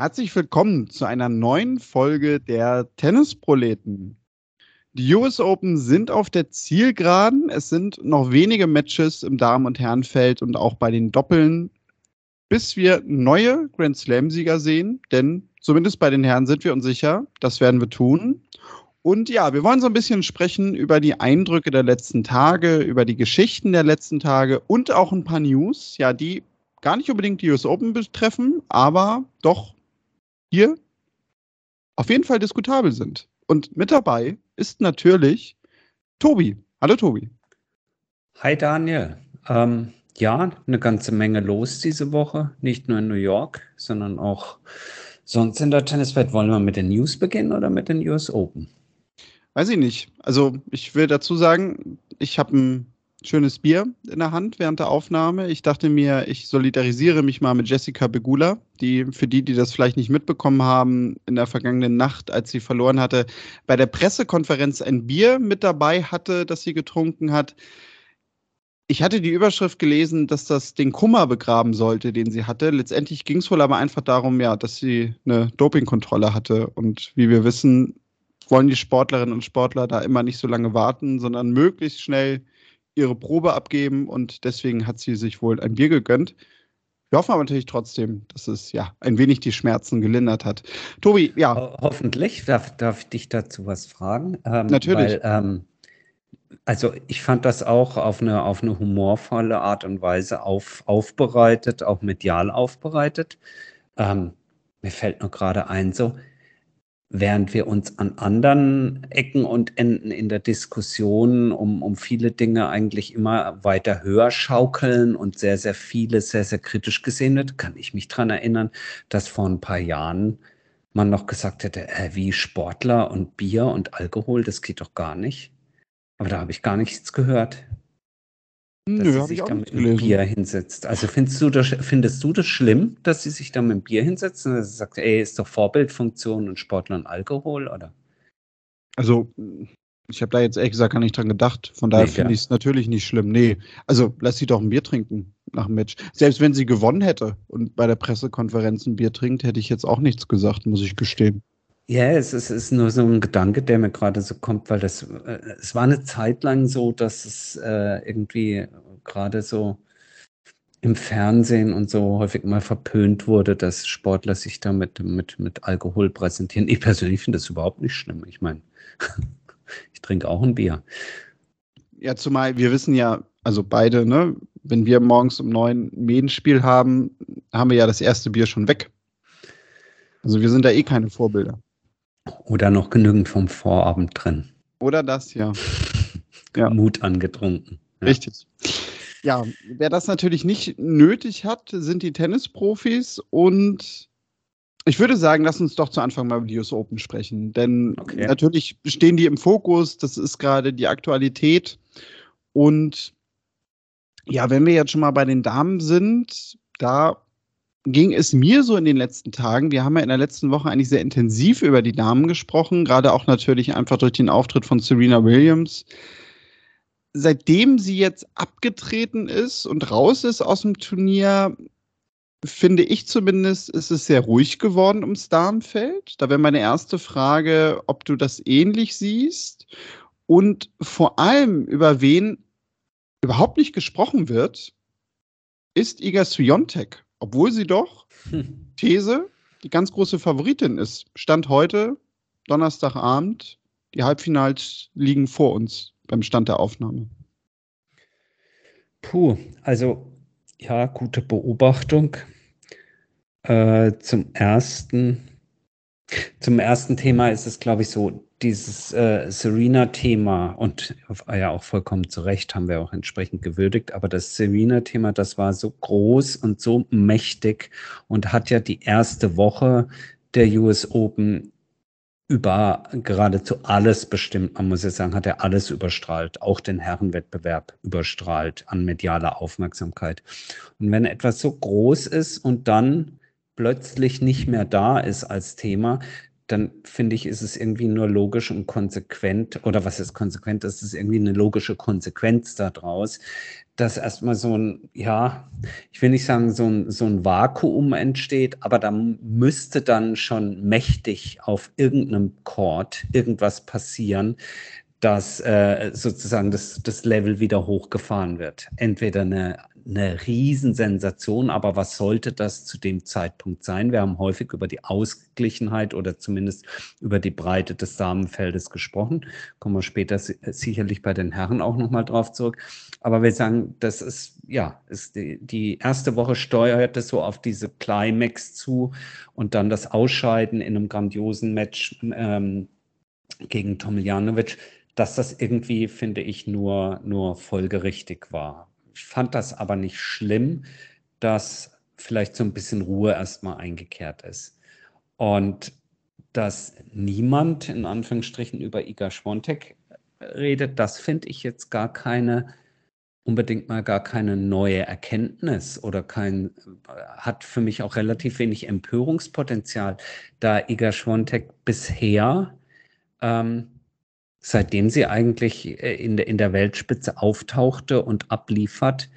Herzlich willkommen zu einer neuen Folge der Tennisproleten. Die US Open sind auf der Zielgeraden. Es sind noch wenige Matches im Damen- und Herrenfeld und auch bei den Doppeln, bis wir neue Grand Slam-Sieger sehen. Denn zumindest bei den Herren sind wir uns sicher, das werden wir tun. Und ja, wir wollen so ein bisschen sprechen über die Eindrücke der letzten Tage, über die Geschichten der letzten Tage und auch ein paar News, ja, die gar nicht unbedingt die US Open betreffen, aber doch hier auf jeden Fall diskutabel sind. Und mit dabei ist natürlich Tobi. Hallo Tobi. Hi Daniel. Ähm, ja, eine ganze Menge los diese Woche. Nicht nur in New York, sondern auch sonst in der Tenniswelt. Wollen wir mit den News beginnen oder mit den US Open? Weiß ich nicht. Also ich will dazu sagen, ich habe ein schönes Bier in der Hand während der Aufnahme. Ich dachte mir, ich solidarisiere mich mal mit Jessica Begula, die für die, die das vielleicht nicht mitbekommen haben, in der vergangenen Nacht, als sie verloren hatte, bei der Pressekonferenz ein Bier mit dabei hatte, das sie getrunken hat. Ich hatte die Überschrift gelesen, dass das den Kummer begraben sollte, den sie hatte. Letztendlich ging es wohl aber einfach darum, ja, dass sie eine Dopingkontrolle hatte. Und wie wir wissen, wollen die Sportlerinnen und Sportler da immer nicht so lange warten, sondern möglichst schnell ihre Probe abgeben und deswegen hat sie sich wohl ein Bier gegönnt. Wir hoffen aber natürlich trotzdem, dass es ja ein wenig die Schmerzen gelindert hat. Tobi, ja. Ho hoffentlich. Darf, darf ich dich dazu was fragen? Ähm, natürlich. Weil, ähm, also ich fand das auch auf eine, auf eine humorvolle Art und Weise auf, aufbereitet, auch medial aufbereitet. Ähm, mir fällt nur gerade ein, so, während wir uns an anderen Ecken und Enden in der Diskussion um, um viele Dinge eigentlich immer weiter höher schaukeln und sehr, sehr viele sehr, sehr kritisch gesehen wird, kann ich mich daran erinnern, dass vor ein paar Jahren man noch gesagt hätte, äh, wie Sportler und Bier und Alkohol, das geht doch gar nicht. Aber da habe ich gar nichts gehört dass Nö, sie sich da mit einem Bier hinsetzt. Also findest du, das, findest du das schlimm, dass sie sich da mit dem Bier hinsetzt und sie sagt, ey, ist doch Vorbildfunktion und Sportler und Alkohol, oder? Also, ich habe da jetzt ehrlich gesagt gar nicht dran gedacht. Von daher nee, finde ich es natürlich nicht schlimm. Nee, also lass sie doch ein Bier trinken nach dem Match. Selbst wenn sie gewonnen hätte und bei der Pressekonferenz ein Bier trinkt, hätte ich jetzt auch nichts gesagt, muss ich gestehen. Ja, es ist, es ist nur so ein Gedanke, der mir gerade so kommt, weil das, äh, es war eine Zeit lang so, dass es äh, irgendwie gerade so im Fernsehen und so häufig mal verpönt wurde, dass Sportler sich da mit, mit, mit Alkohol präsentieren. Ich persönlich finde das überhaupt nicht schlimm. Ich meine, ich trinke auch ein Bier. Ja, zumal wir wissen ja, also beide, ne, wenn wir morgens um neun ein Medenspiel haben, haben wir ja das erste Bier schon weg. Also wir sind da eh keine Vorbilder. Oder noch genügend vom Vorabend drin. Oder das, ja. ja. Mut angetrunken. Ja. Richtig. Ja, wer das natürlich nicht nötig hat, sind die Tennisprofis und ich würde sagen, lass uns doch zu Anfang mal über die US Open sprechen, denn okay. natürlich stehen die im Fokus, das ist gerade die Aktualität und ja, wenn wir jetzt schon mal bei den Damen sind, da ging es mir so in den letzten Tagen. Wir haben ja in der letzten Woche eigentlich sehr intensiv über die Damen gesprochen, gerade auch natürlich einfach durch den Auftritt von Serena Williams. Seitdem sie jetzt abgetreten ist und raus ist aus dem Turnier, finde ich zumindest, ist es sehr ruhig geworden ums Damenfeld. Da wäre meine erste Frage, ob du das ähnlich siehst und vor allem über wen überhaupt nicht gesprochen wird, ist Iga Swiatek obwohl sie doch. These, die ganz große Favoritin ist. Stand heute, Donnerstagabend, die Halbfinals liegen vor uns beim Stand der Aufnahme. Puh, also ja, gute Beobachtung. Äh, zum ersten, zum ersten Thema ist es, glaube ich, so, dieses äh, Serena-Thema und ja auch vollkommen zu Recht haben wir auch entsprechend gewürdigt, aber das Serena-Thema, das war so groß und so mächtig und hat ja die erste Woche der US Open über geradezu alles bestimmt. Man muss ja sagen, hat er alles überstrahlt, auch den Herrenwettbewerb überstrahlt an medialer Aufmerksamkeit. Und wenn etwas so groß ist und dann plötzlich nicht mehr da ist als Thema, dann finde ich, ist es irgendwie nur logisch und konsequent, oder was ist konsequent, ist es irgendwie eine logische Konsequenz daraus, dass erstmal so ein, ja, ich will nicht sagen, so ein, so ein Vakuum entsteht, aber da müsste dann schon mächtig auf irgendeinem Chord irgendwas passieren, dass äh, sozusagen das, das Level wieder hochgefahren wird. Entweder eine eine Riesensensation, aber was sollte das zu dem Zeitpunkt sein? Wir haben häufig über die Ausgeglichenheit oder zumindest über die Breite des Samenfeldes gesprochen. Kommen wir später sicherlich bei den Herren auch nochmal drauf zurück. Aber wir sagen, das ist, ja, ist die, die erste Woche steuerte so auf diese Climax zu und dann das Ausscheiden in einem grandiosen Match ähm, gegen Tomiljanovic, dass das irgendwie, finde ich, nur, nur folgerichtig war. Ich fand das aber nicht schlimm, dass vielleicht so ein bisschen Ruhe erstmal eingekehrt ist. Und dass niemand in Anführungsstrichen über Iga Schwontek redet, das finde ich jetzt gar keine, unbedingt mal gar keine neue Erkenntnis oder kein, hat für mich auch relativ wenig Empörungspotenzial, da Iga Schwontek bisher ähm, seitdem sie eigentlich äh, in der, in der Weltspitze auftauchte und abliefert,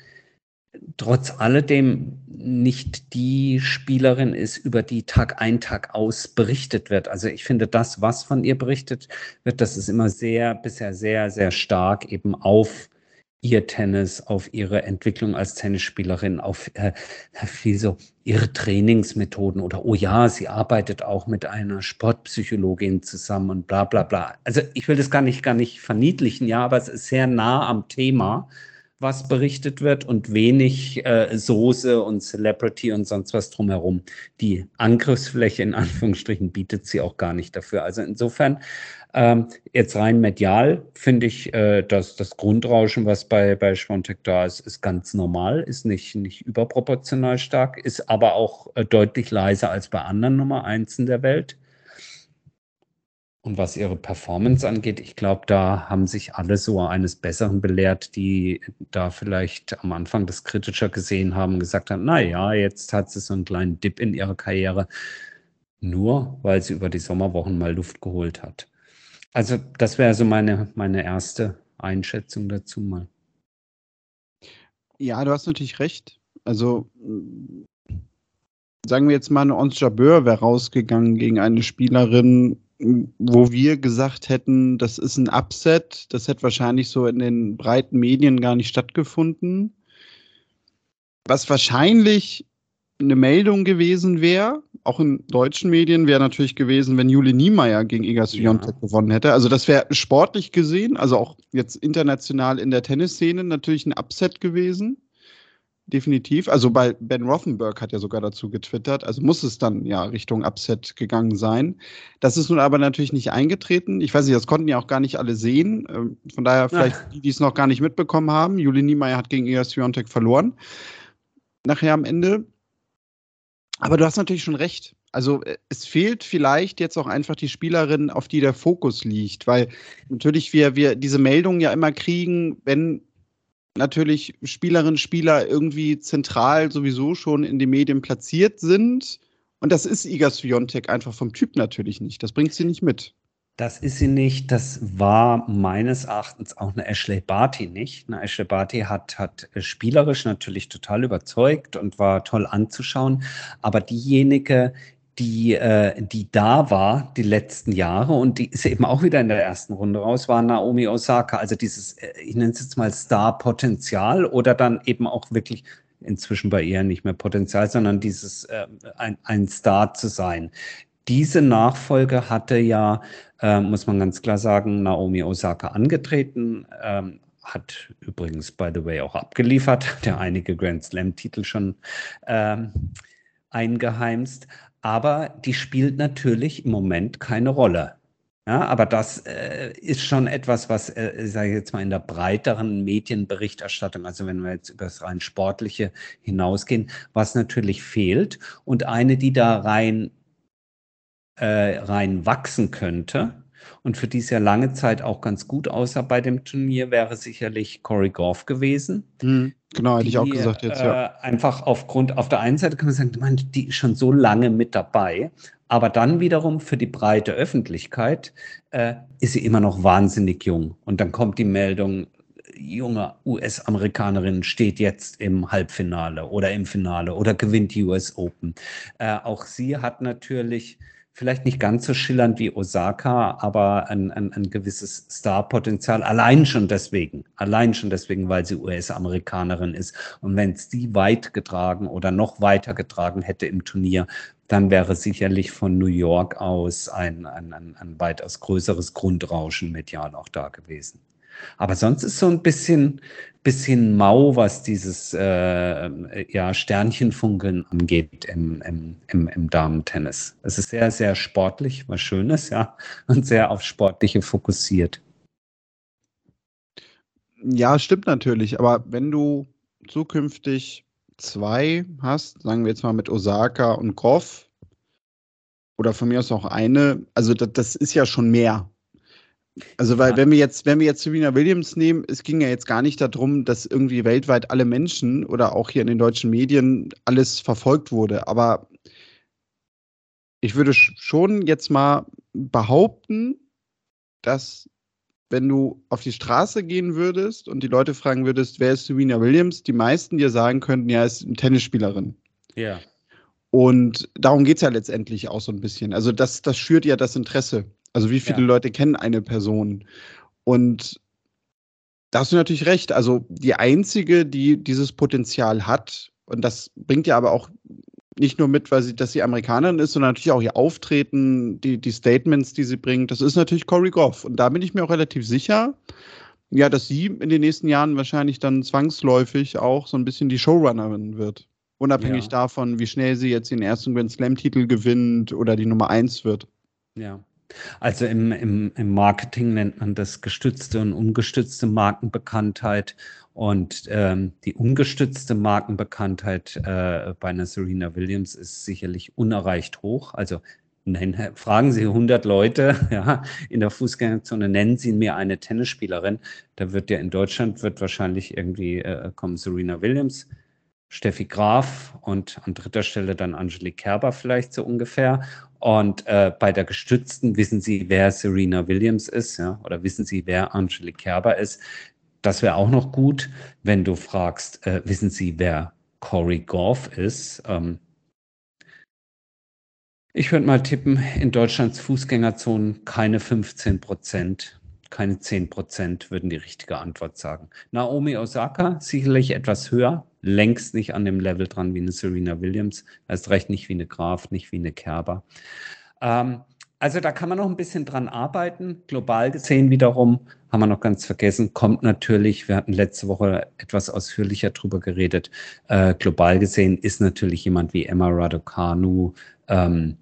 trotz alledem nicht die Spielerin ist, über die Tag ein, Tag aus berichtet wird. Also ich finde, das, was von ihr berichtet wird, das ist immer sehr, bisher sehr, sehr stark eben auf ihr Tennis, auf ihre Entwicklung als Tennisspielerin, auf äh, viel so ihre Trainingsmethoden oder oh ja, sie arbeitet auch mit einer Sportpsychologin zusammen und bla bla bla. Also ich will das gar nicht, gar nicht verniedlichen, ja, aber es ist sehr nah am Thema was berichtet wird und wenig äh, Soße und Celebrity und sonst was drumherum. Die Angriffsfläche in Anführungsstrichen bietet sie auch gar nicht dafür. Also insofern ähm, jetzt rein medial finde ich, äh, dass das Grundrauschen, was bei, bei Schwontek da ist, ist ganz normal, ist nicht, nicht überproportional stark, ist aber auch äh, deutlich leiser als bei anderen Nummer Eins in der Welt. Und was ihre Performance angeht, ich glaube, da haben sich alle so eines Besseren belehrt, die da vielleicht am Anfang das kritischer gesehen haben, gesagt haben, na ja, jetzt hat sie so einen kleinen Dip in ihrer Karriere, nur weil sie über die Sommerwochen mal Luft geholt hat. Also das wäre so meine, meine erste Einschätzung dazu mal. Ja, du hast natürlich recht. Also sagen wir jetzt mal, eine Ons Jabeur wäre rausgegangen gegen eine Spielerin, wo wir gesagt hätten, das ist ein Upset, das hätte wahrscheinlich so in den breiten Medien gar nicht stattgefunden. Was wahrscheinlich eine Meldung gewesen wäre, auch in deutschen Medien, wäre natürlich gewesen, wenn Jule Niemeyer gegen Iga Swiatek ja. gewonnen hätte. Also das wäre sportlich gesehen, also auch jetzt international in der Tennisszene natürlich ein Upset gewesen definitiv. Also bei Ben Rothenberg hat ja sogar dazu getwittert, also muss es dann ja Richtung Upset gegangen sein. Das ist nun aber natürlich nicht eingetreten. Ich weiß nicht, das konnten ja auch gar nicht alle sehen. Ähm, von daher vielleicht Ach. die, die es noch gar nicht mitbekommen haben. Juli Niemeyer hat gegen Iga Swiatek verloren. Nachher am Ende. Aber du hast natürlich schon recht. Also äh, es fehlt vielleicht jetzt auch einfach die Spielerin, auf die der Fokus liegt, weil natürlich wir, wir diese Meldungen ja immer kriegen, wenn natürlich Spielerinnen, Spieler irgendwie zentral sowieso schon in den Medien platziert sind. Und das ist Iga Swiatek einfach vom Typ natürlich nicht. Das bringt sie nicht mit. Das ist sie nicht. Das war meines Erachtens auch eine Ashley Barty nicht. Eine Ashley Barty hat, hat spielerisch natürlich total überzeugt und war toll anzuschauen. Aber diejenige, die, äh, die da war die letzten Jahre und die ist eben auch wieder in der ersten Runde raus, war Naomi Osaka. Also dieses, äh, ich nenne es jetzt mal Star-Potenzial oder dann eben auch wirklich inzwischen bei ihr nicht mehr Potenzial, sondern dieses äh, ein, ein Star zu sein. Diese Nachfolge hatte ja, äh, muss man ganz klar sagen, Naomi Osaka angetreten, ähm, hat übrigens, by the way, auch abgeliefert, der einige Grand Slam-Titel schon ähm, eingeheimst aber die spielt natürlich im Moment keine Rolle. Ja, aber das äh, ist schon etwas, was, äh, sage ich jetzt mal, in der breiteren Medienberichterstattung, also wenn wir jetzt über das rein Sportliche hinausgehen, was natürlich fehlt. Und eine, die da rein, äh, rein wachsen könnte, und für die es ja lange Zeit auch ganz gut aussah bei dem Turnier, wäre sicherlich Corey Goff gewesen. Mhm, genau, hätte ich auch gesagt jetzt, ja. Äh, einfach aufgrund, auf der einen Seite kann man sagen, man, die ist schon so lange mit dabei, Aber dann wiederum für die breite Öffentlichkeit äh, ist sie immer noch wahnsinnig jung. Und dann kommt die Meldung, junge US-Amerikanerin steht jetzt im Halbfinale oder im Finale oder gewinnt die US Open. Äh, auch sie hat natürlich vielleicht nicht ganz so schillernd wie Osaka, aber ein, ein, ein gewisses Starpotenzial. Allein schon deswegen, allein schon deswegen, weil sie US-Amerikanerin ist. Und wenn es die weit getragen oder noch weiter getragen hätte im Turnier, dann wäre sicherlich von New York aus ein, ein, ein, ein weitaus größeres Grundrauschen medial auch da gewesen. Aber sonst ist so ein bisschen, bisschen mau, was dieses äh, ja, Sternchenfunkeln angeht im, im, im, im Damentennis. Es ist sehr, sehr sportlich, was Schönes, ja, und sehr auf Sportliche fokussiert. Ja, stimmt natürlich. Aber wenn du zukünftig zwei hast, sagen wir jetzt mal mit Osaka und Goff, oder von mir aus auch eine, also das, das ist ja schon mehr. Also, weil, ja. wenn wir jetzt, wenn wir jetzt Serena Williams nehmen, es ging ja jetzt gar nicht darum, dass irgendwie weltweit alle Menschen oder auch hier in den deutschen Medien alles verfolgt wurde. Aber ich würde schon jetzt mal behaupten, dass wenn du auf die Straße gehen würdest und die Leute fragen würdest, wer ist Serena Williams, die meisten dir sagen könnten, ja, ist eine Tennisspielerin. Ja. Und darum geht es ja letztendlich auch so ein bisschen. Also das, das schürt ja das Interesse. Also wie viele ja. Leute kennen eine Person? Und da hast du natürlich recht. Also die einzige, die dieses Potenzial hat, und das bringt ja aber auch nicht nur mit, weil sie, dass sie Amerikanerin ist, sondern natürlich auch ihr Auftreten, die, die Statements, die sie bringt, das ist natürlich Cory Goff. Und da bin ich mir auch relativ sicher, ja, dass sie in den nächsten Jahren wahrscheinlich dann zwangsläufig auch so ein bisschen die Showrunnerin wird. Unabhängig ja. davon, wie schnell sie jetzt den ersten Grand Slam-Titel gewinnt oder die Nummer eins wird. Ja. Also im, im, im Marketing nennt man das gestützte und ungestützte Markenbekanntheit. Und ähm, die ungestützte Markenbekanntheit äh, bei einer Serena Williams ist sicherlich unerreicht hoch. Also nennen, fragen Sie 100 Leute ja, in der Fußgängerzone, nennen Sie mir eine Tennisspielerin. Da wird ja in Deutschland wird wahrscheinlich irgendwie äh, kommen Serena Williams, Steffi Graf und an dritter Stelle dann Angelique Kerber vielleicht so ungefähr. Und äh, bei der gestützten wissen Sie, wer Serena Williams ist, ja, oder wissen Sie, wer Angelique Kerber ist. Das wäre auch noch gut, wenn du fragst, äh, wissen Sie, wer Corey Goff ist. Ähm, ich würde mal tippen, in Deutschlands Fußgängerzonen keine 15 Prozent, keine 10 Prozent würden die richtige Antwort sagen. Naomi Osaka sicherlich etwas höher, längst nicht an dem Level dran wie eine Serena Williams, erst recht nicht wie eine Graf, nicht wie eine Kerber. Ähm, also da kann man noch ein bisschen dran arbeiten. Global gesehen wiederum, haben wir noch ganz vergessen, kommt natürlich, wir hatten letzte Woche etwas ausführlicher drüber geredet, äh, global gesehen ist natürlich jemand wie Emma Raducanu, ähm,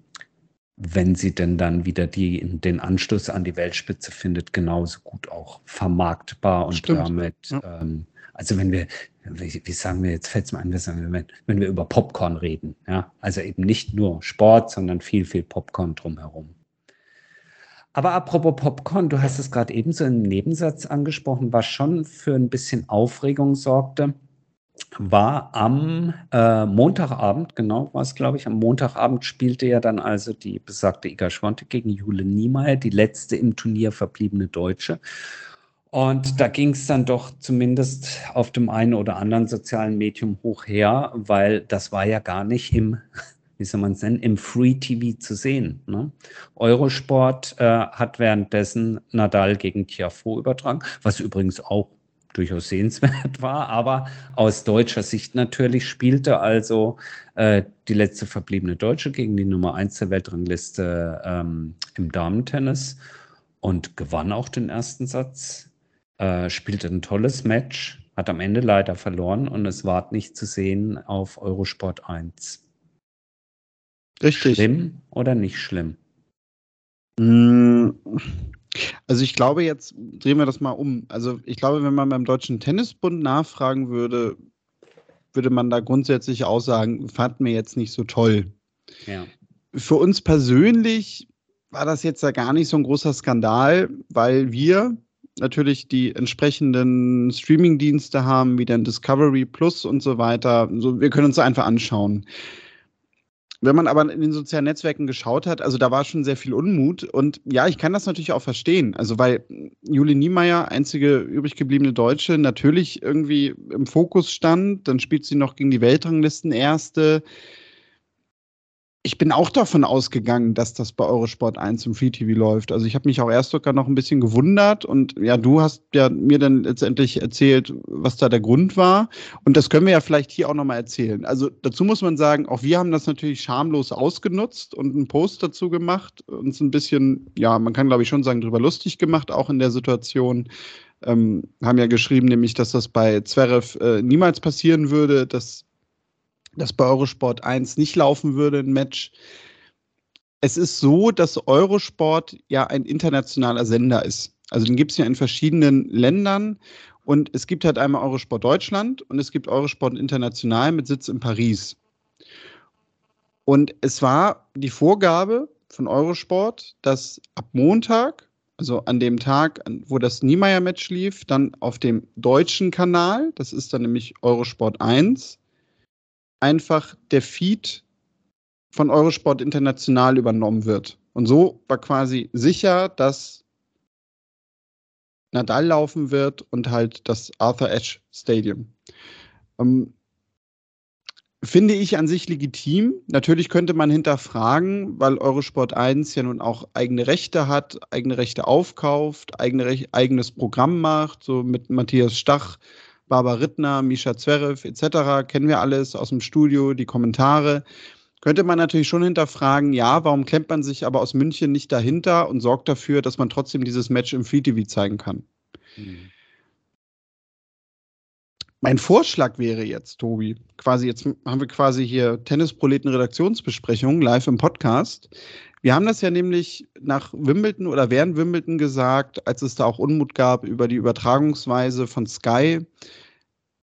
wenn sie denn dann wieder die, den Anschluss an die Weltspitze findet, genauso gut auch vermarktbar und Stimmt. damit ja. ähm, also wenn wir, wie, wie sagen wir, jetzt fällt es mir ein, wenn, wenn wir über Popcorn reden, ja, also eben nicht nur Sport, sondern viel, viel Popcorn drumherum. Aber apropos Popcorn, du hast es gerade ebenso im Nebensatz angesprochen, was schon für ein bisschen Aufregung sorgte, war am äh, Montagabend, genau war es, glaube ich, am Montagabend spielte ja dann also die besagte Iga Schwonte gegen Jule Niemeyer, die letzte im Turnier verbliebene Deutsche. Und da ging es dann doch zumindest auf dem einen oder anderen sozialen Medium hoch her, weil das war ja gar nicht im, wie soll man es nennen, im Free TV zu sehen. Ne? Eurosport äh, hat währenddessen Nadal gegen Tiafo übertragen, was übrigens auch durchaus sehenswert war, aber aus deutscher Sicht natürlich spielte also äh, die letzte verbliebene Deutsche gegen die Nummer 1 der Weltrangliste ähm, im Damentennis und gewann auch den ersten Satz äh, spielte ein tolles Match, hat am Ende leider verloren und es war nicht zu sehen auf Eurosport 1. Richtig. Schlimm oder nicht schlimm? Mm, also ich glaube, jetzt drehen wir das mal um. Also ich glaube, wenn man beim Deutschen Tennisbund nachfragen würde, würde man da grundsätzlich auch sagen, fand mir jetzt nicht so toll. Ja. Für uns persönlich war das jetzt ja gar nicht so ein großer Skandal, weil wir natürlich die entsprechenden Streaming-Dienste haben, wie dann Discovery Plus und so weiter. So, wir können uns einfach anschauen. wenn man aber in den sozialen Netzwerken geschaut hat, also da war schon sehr viel Unmut. Und ja, ich kann das natürlich auch verstehen. Also weil Juli Niemeyer, einzige übrig gebliebene Deutsche, natürlich irgendwie im Fokus stand. Dann spielt sie noch gegen die Weltranglisten Erste ich bin auch davon ausgegangen, dass das bei Eurosport 1 im Free TV läuft. Also ich habe mich auch erst sogar noch ein bisschen gewundert und ja, du hast ja mir dann letztendlich erzählt, was da der Grund war. Und das können wir ja vielleicht hier auch nochmal erzählen. Also dazu muss man sagen, auch wir haben das natürlich schamlos ausgenutzt und einen Post dazu gemacht, uns ein bisschen, ja, man kann glaube ich schon sagen, drüber lustig gemacht, auch in der Situation. Ähm, haben ja geschrieben, nämlich, dass das bei Zverev äh, niemals passieren würde, dass dass bei Eurosport 1 nicht laufen würde, ein Match. Es ist so, dass Eurosport ja ein internationaler Sender ist. Also den gibt es ja in verschiedenen Ländern. Und es gibt halt einmal Eurosport Deutschland und es gibt Eurosport International mit Sitz in Paris. Und es war die Vorgabe von Eurosport, dass ab Montag, also an dem Tag, wo das Niemeyer-Match lief, dann auf dem deutschen Kanal, das ist dann nämlich Eurosport 1, einfach der Feed von Eurosport International übernommen wird. Und so war quasi sicher, dass Nadal laufen wird und halt das Arthur Ashe Stadium. Ähm, finde ich an sich legitim. Natürlich könnte man hinterfragen, weil Eurosport 1 ja nun auch eigene Rechte hat, eigene Rechte aufkauft, eigene Rech eigenes Programm macht, so mit Matthias Stach Barbara Rittner, Misha Zverev etc. kennen wir alles aus dem Studio, die Kommentare. Könnte man natürlich schon hinterfragen, ja, warum klemmt man sich aber aus München nicht dahinter und sorgt dafür, dass man trotzdem dieses Match im Free TV zeigen kann? Mhm. Mein Vorschlag wäre jetzt, Tobi, quasi jetzt haben wir quasi hier Tennisproleten Redaktionsbesprechung live im Podcast. Wir haben das ja nämlich nach Wimbledon oder während Wimbledon gesagt, als es da auch Unmut gab über die Übertragungsweise von Sky.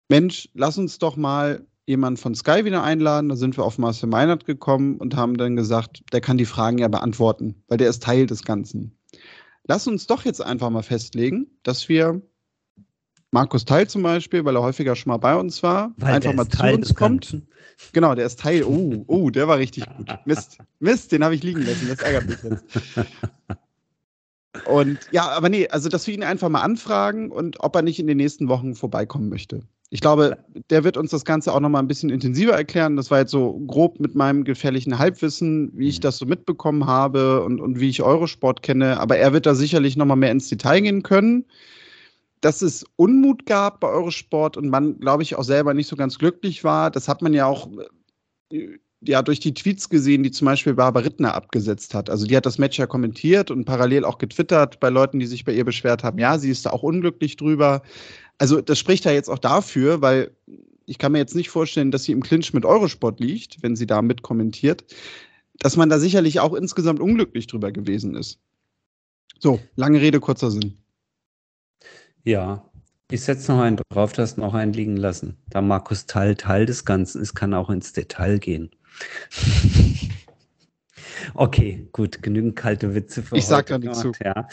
Mensch, lass uns doch mal jemanden von Sky wieder einladen. Da sind wir auf Marcel Meinert gekommen und haben dann gesagt, der kann die Fragen ja beantworten, weil der ist Teil des Ganzen. Lass uns doch jetzt einfach mal festlegen, dass wir Markus Teil zum Beispiel, weil er häufiger schon mal bei uns war, weil einfach mal zu Teil uns kommt. Ganzen. Genau, der ist Teil. Oh, oh, der war richtig gut. Mist, Mist, den habe ich liegen lassen. Das ärgert mich jetzt. Und ja, aber nee, also dass wir ihn einfach mal anfragen und ob er nicht in den nächsten Wochen vorbeikommen möchte. Ich glaube, der wird uns das Ganze auch noch mal ein bisschen intensiver erklären. Das war jetzt so grob mit meinem gefährlichen Halbwissen, wie ich mhm. das so mitbekommen habe und, und wie ich Eurosport kenne. Aber er wird da sicherlich noch mal mehr ins Detail gehen können. Dass es Unmut gab bei Eurosport und man, glaube ich, auch selber nicht so ganz glücklich war, das hat man ja auch äh, ja, durch die Tweets gesehen, die zum Beispiel Barbara Rittner abgesetzt hat. Also die hat das Match ja kommentiert und parallel auch getwittert bei Leuten, die sich bei ihr beschwert haben. Ja, sie ist da auch unglücklich drüber. Also das spricht ja jetzt auch dafür, weil ich kann mir jetzt nicht vorstellen, dass sie im Clinch mit Eurosport liegt, wenn sie da mit kommentiert, dass man da sicherlich auch insgesamt unglücklich drüber gewesen ist. So, lange Rede, kurzer Sinn. Ja, ich setze noch einen drauf, das noch einen liegen lassen. Da Markus Teil Teil des Ganzen ist, kann auch ins Detail gehen. Okay, gut, genügend kalte Witze für Ich sage da nichts zu. Ja.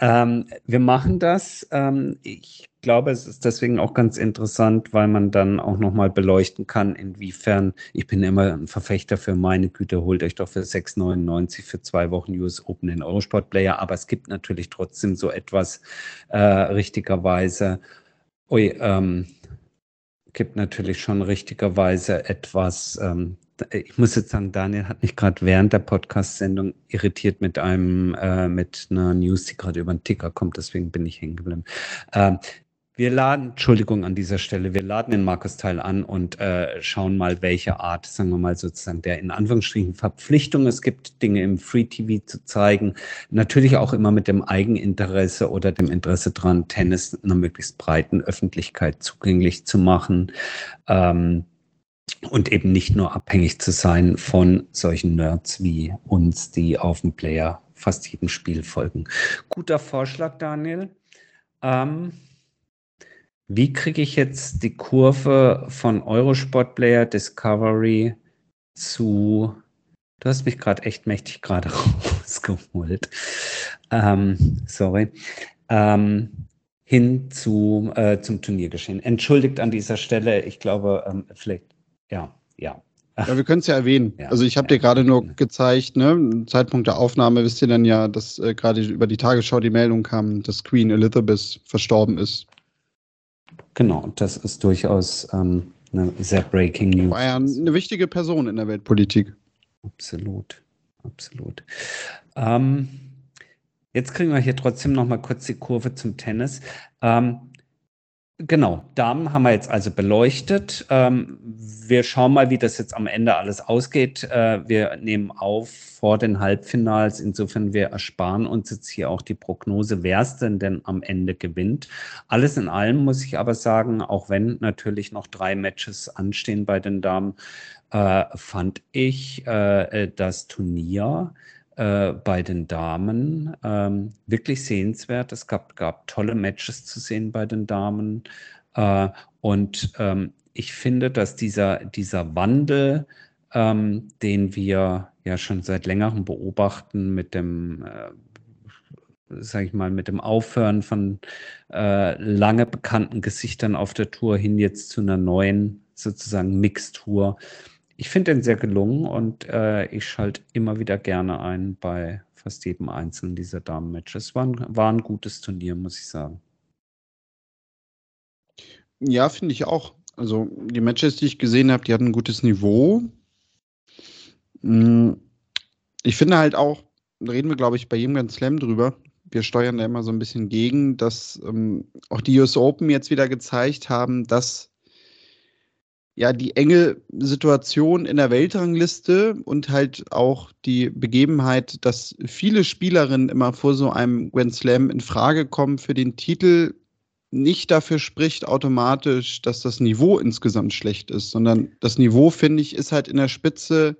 Ähm, wir machen das. Ähm, ich glaube, es ist deswegen auch ganz interessant, weil man dann auch nochmal beleuchten kann, inwiefern, ich bin immer ein Verfechter für meine Güte, holt euch doch für 6,99 für zwei Wochen US Open in Eurosport Player, aber es gibt natürlich trotzdem so etwas äh, richtigerweise, ui, ähm, gibt natürlich schon richtigerweise etwas, ähm, ich muss jetzt sagen, Daniel hat mich gerade während der Podcast-Sendung irritiert mit einem, äh, mit einer News, die gerade über den Ticker kommt, deswegen bin ich hängen geblieben. Ähm, wir laden, Entschuldigung an dieser Stelle, wir laden den Markus Teil an und äh, schauen mal, welche Art, sagen wir mal sozusagen, der in Anführungsstrichen Verpflichtung es gibt, Dinge im Free TV zu zeigen. Natürlich auch immer mit dem Eigeninteresse oder dem Interesse dran, Tennis einer möglichst breiten Öffentlichkeit zugänglich zu machen. Ähm, und eben nicht nur abhängig zu sein von solchen Nerds wie uns, die auf dem Player fast jedem Spiel folgen. Guter Vorschlag, Daniel. Ähm, wie kriege ich jetzt die Kurve von Eurosport Player Discovery zu. Du hast mich gerade echt mächtig gerade rausgeholt. Ähm, sorry. Ähm, hin zu, äh, zum Turniergeschehen. Entschuldigt an dieser Stelle, ich glaube, ähm, vielleicht ja, ja. Ja, wir können es ja erwähnen. Ja, also ich habe ja, dir gerade nur gezeigt, ne, Zeitpunkt der Aufnahme wisst ihr dann ja, dass äh, gerade über die Tagesschau die Meldung kam, dass Queen Elizabeth verstorben ist. Genau, das ist durchaus ähm, eine sehr breaking news. War ja eine wichtige Person in der Weltpolitik. Absolut, absolut. Ähm, jetzt kriegen wir hier trotzdem noch mal kurz die Kurve zum Tennis. Ähm, Genau, Damen haben wir jetzt also beleuchtet. Ähm, wir schauen mal, wie das jetzt am Ende alles ausgeht. Äh, wir nehmen auf vor den Halbfinals. Insofern, wir ersparen uns jetzt hier auch die Prognose, wer es denn denn am Ende gewinnt. Alles in allem muss ich aber sagen, auch wenn natürlich noch drei Matches anstehen bei den Damen, äh, fand ich äh, das Turnier äh, bei den Damen ähm, wirklich sehenswert. Es gab, gab tolle Matches zu sehen bei den Damen. Äh, und ähm, ich finde, dass dieser, dieser Wandel, ähm, den wir ja schon seit längerem beobachten mit dem äh, sage ich mal, mit dem Aufhören von äh, lange bekannten Gesichtern auf der Tour hin jetzt zu einer neuen sozusagen Mixtour, ich finde den sehr gelungen und äh, ich schalte immer wieder gerne ein bei fast jedem einzelnen dieser Damen-Matches. War, war ein gutes Turnier, muss ich sagen. Ja, finde ich auch. Also die Matches, die ich gesehen habe, die hatten ein gutes Niveau. Hm, ich finde halt auch, reden wir, glaube ich, bei jedem ganz Slam drüber. Wir steuern da immer so ein bisschen gegen, dass ähm, auch die US Open jetzt wieder gezeigt haben, dass ja die enge Situation in der Weltrangliste und halt auch die Begebenheit, dass viele Spielerinnen immer vor so einem Grand Slam in Frage kommen für den Titel, nicht dafür spricht automatisch, dass das Niveau insgesamt schlecht ist, sondern das Niveau, finde ich, ist halt in der Spitze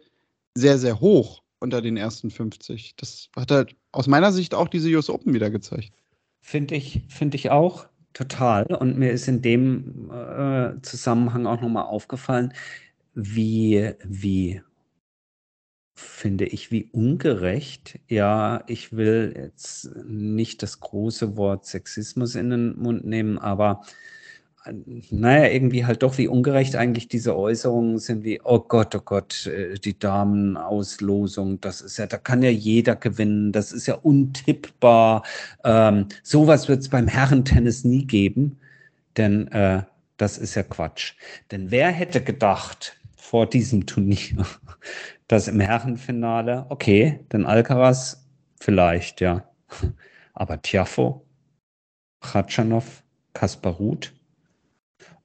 sehr, sehr hoch unter den ersten 50. Das hat halt aus meiner Sicht auch diese US Open wieder gezeigt. Finde ich, finde ich auch. Total. Und mir ist in dem äh, Zusammenhang auch nochmal aufgefallen, wie, wie, finde ich, wie ungerecht, ja, ich will jetzt nicht das große Wort Sexismus in den Mund nehmen, aber naja, irgendwie halt doch, wie ungerecht eigentlich diese Äußerungen sind, wie, oh Gott, oh Gott, äh, die Damenauslosung, das ist ja, da kann ja jeder gewinnen, das ist ja untippbar. Ähm, sowas wird es beim Herrentennis nie geben, denn äh, das ist ja Quatsch. Denn wer hätte gedacht vor diesem Turnier, dass im Herrenfinale, okay, denn Alcaraz vielleicht, ja, aber Tiafo, Khachanov, Kaspar Ruth,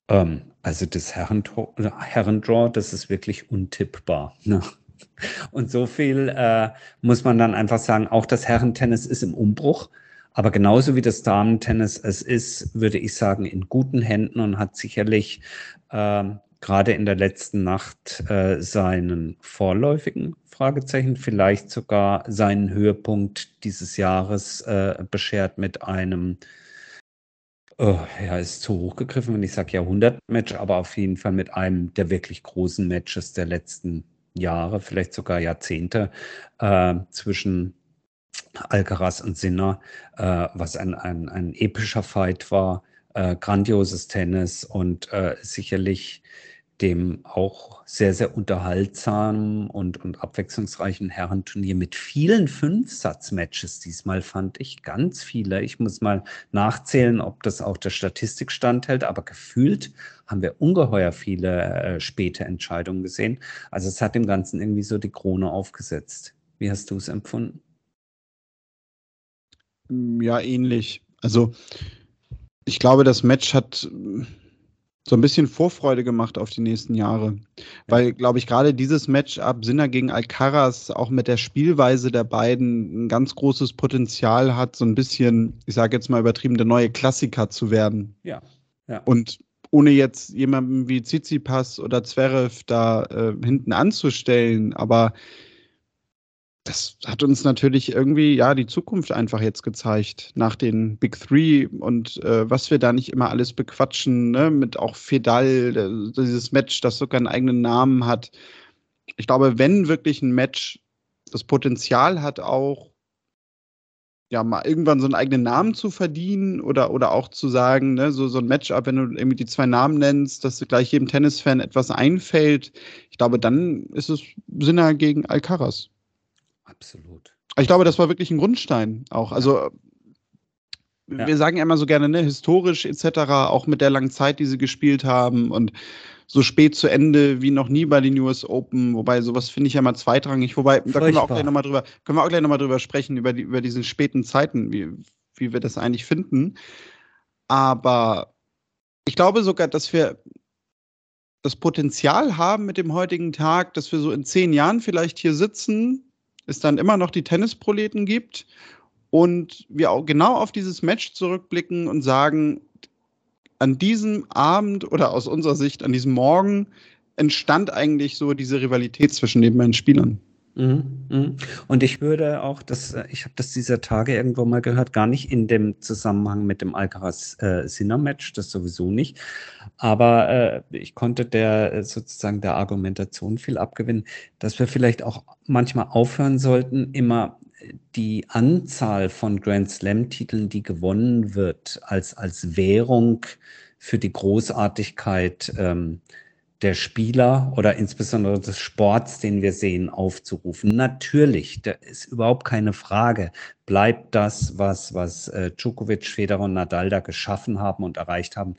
ähm, also das Herrendraw, das ist wirklich untippbar. Ne? Und so viel äh, muss man dann einfach sagen, auch das Herrentennis ist im Umbruch. Aber genauso wie das Damentennis es ist, würde ich sagen, in guten Händen und hat sicherlich äh, gerade in der letzten Nacht äh, seinen vorläufigen Fragezeichen, vielleicht sogar seinen Höhepunkt dieses Jahres äh, beschert mit einem Oh, ja, ist zu hoch gegriffen, wenn ich sage Jahrhundert-Match, aber auf jeden Fall mit einem der wirklich großen Matches der letzten Jahre, vielleicht sogar Jahrzehnte äh, zwischen Alcaraz und Sinner, äh, was ein, ein, ein epischer Fight war, äh, grandioses Tennis und äh, sicherlich dem auch sehr, sehr unterhaltsamen und, und abwechslungsreichen Herrenturnier mit vielen Fünfsatz-Matches. Diesmal fand ich ganz viele. Ich muss mal nachzählen, ob das auch der Statistik standhält, aber gefühlt haben wir ungeheuer viele äh, späte Entscheidungen gesehen. Also es hat dem Ganzen irgendwie so die Krone aufgesetzt. Wie hast du es empfunden? Ja, ähnlich. Also ich glaube, das Match hat so ein bisschen Vorfreude gemacht auf die nächsten Jahre. Weil, glaube ich, gerade dieses Matchup Sinner gegen Alcaraz auch mit der Spielweise der beiden ein ganz großes Potenzial hat, so ein bisschen, ich sage jetzt mal übertrieben, der neue Klassiker zu werden. Ja. ja. Und ohne jetzt jemanden wie Tsitsipas oder Zverev da äh, hinten anzustellen, aber das hat uns natürlich irgendwie ja die Zukunft einfach jetzt gezeigt nach den Big Three und äh, was wir da nicht immer alles bequatschen, ne? mit auch Fedal, äh, dieses Match, das sogar einen eigenen Namen hat. Ich glaube, wenn wirklich ein Match das Potenzial hat, auch ja, mal irgendwann so einen eigenen Namen zu verdienen oder, oder auch zu sagen, ne, so, so ein Matchup, wenn du irgendwie die zwei Namen nennst, dass gleich jedem Tennisfan etwas einfällt. Ich glaube, dann ist es Sinner gegen Alcaraz. Absolut. Ich glaube, das war wirklich ein Grundstein auch. Also, ja. wir sagen ja immer so gerne, ne, historisch etc., auch mit der langen Zeit, die sie gespielt haben und so spät zu Ende wie noch nie bei den US Open, wobei sowas finde ich ja mal zweitrangig. Wobei, Furchtbar. da können wir auch gleich nochmal drüber, können wir auch gleich nochmal drüber sprechen, über, die, über diese späten Zeiten, wie, wie wir das eigentlich finden. Aber ich glaube sogar, dass wir das Potenzial haben mit dem heutigen Tag, dass wir so in zehn Jahren vielleicht hier sitzen, es dann immer noch die Tennisproleten gibt und wir auch genau auf dieses Match zurückblicken und sagen, an diesem Abend oder aus unserer Sicht an diesem Morgen entstand eigentlich so diese Rivalität zwischen den beiden Spielern. Mhm, mhm. Und ich würde auch, das, äh, ich habe das dieser Tage irgendwo mal gehört, gar nicht in dem Zusammenhang mit dem Alcaraz-Sinner-Match, äh, das sowieso nicht. Aber äh, ich konnte der äh, sozusagen der Argumentation viel abgewinnen, dass wir vielleicht auch manchmal aufhören sollten, immer die Anzahl von Grand Slam-Titeln, die gewonnen wird, als, als Währung für die Großartigkeit ähm, der Spieler oder insbesondere des Sports, den wir sehen, aufzurufen. Natürlich, da ist überhaupt keine Frage, bleibt das, was, was äh, Djokovic, Federer und Nadal da geschaffen haben und erreicht haben,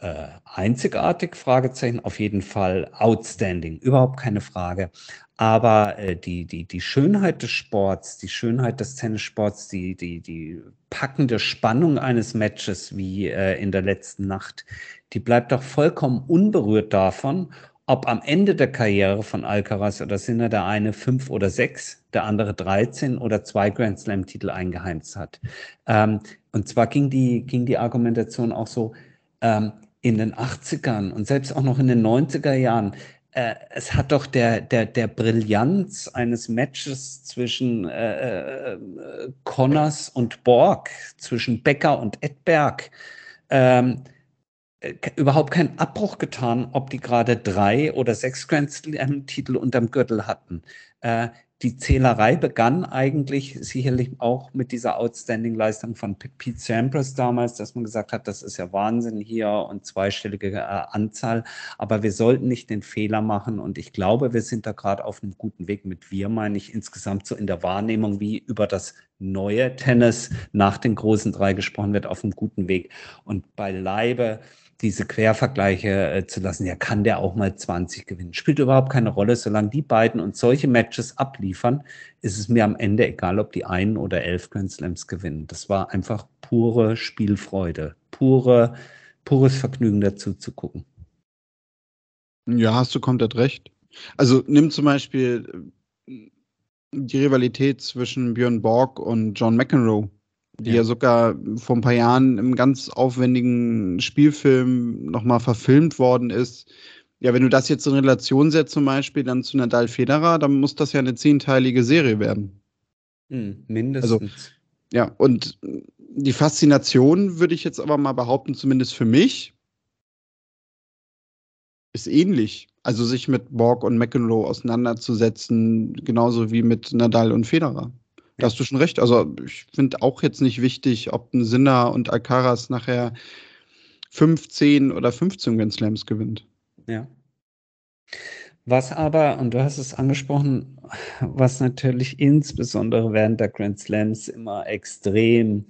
äh, einzigartig, Fragezeichen, auf jeden Fall outstanding, überhaupt keine Frage. Aber äh, die, die, die Schönheit des Sports, die Schönheit des Tennissports, die, die, die packende Spannung eines Matches wie äh, in der letzten Nacht, die bleibt doch vollkommen unberührt davon, ob am Ende der Karriere von Alcaraz oder Sinner der eine fünf oder sechs, der andere 13 oder zwei Grand Slam-Titel eingeheimst hat. Ähm, und zwar ging die, ging die Argumentation auch so, ähm, in den 80ern und selbst auch noch in den 90er Jahren, äh, es hat doch der, der, der Brillanz eines Matches zwischen äh, äh, Connors und Borg, zwischen Becker und Edberg, ähm, äh, überhaupt keinen Abbruch getan, ob die gerade drei oder sechs Grand Slam-Titel unterm Gürtel hatten. Äh, die Zählerei begann eigentlich sicherlich auch mit dieser Outstanding-Leistung von Pete Sampras damals, dass man gesagt hat, das ist ja Wahnsinn hier und zweistellige äh, Anzahl. Aber wir sollten nicht den Fehler machen und ich glaube, wir sind da gerade auf einem guten Weg. Mit wir meine ich insgesamt so in der Wahrnehmung, wie über das neue Tennis nach den großen drei gesprochen wird, auf einem guten Weg. Und beileibe diese Quervergleiche äh, zu lassen, ja, kann der auch mal 20 gewinnen. Spielt überhaupt keine Rolle. Solange die beiden uns solche Matches abliefern, ist es mir am Ende egal, ob die einen oder elf Grand Slams gewinnen. Das war einfach pure Spielfreude, pure, pures Vergnügen dazu zu gucken. Ja, hast du komplett recht. Also nimm zum Beispiel äh, die Rivalität zwischen Björn Borg und John McEnroe die ja. ja. sogar vor ein paar Jahren im ganz aufwendigen Spielfilm nochmal verfilmt worden ist. Ja, wenn du das jetzt in Relation setzt, zum Beispiel dann zu Nadal Federer, dann muss das ja eine zehnteilige Serie werden. Hm, mindestens. Also, ja, und die Faszination würde ich jetzt aber mal behaupten, zumindest für mich, ist ähnlich. Also sich mit Borg und McEnroe auseinanderzusetzen, genauso wie mit Nadal und Federer. Da hast du schon recht. Also ich finde auch jetzt nicht wichtig, ob ein Sinner und Alcaraz nachher 15 oder 15 Grand Slams gewinnt. Ja. Was aber, und du hast es angesprochen, was natürlich insbesondere während der Grand Slams immer extrem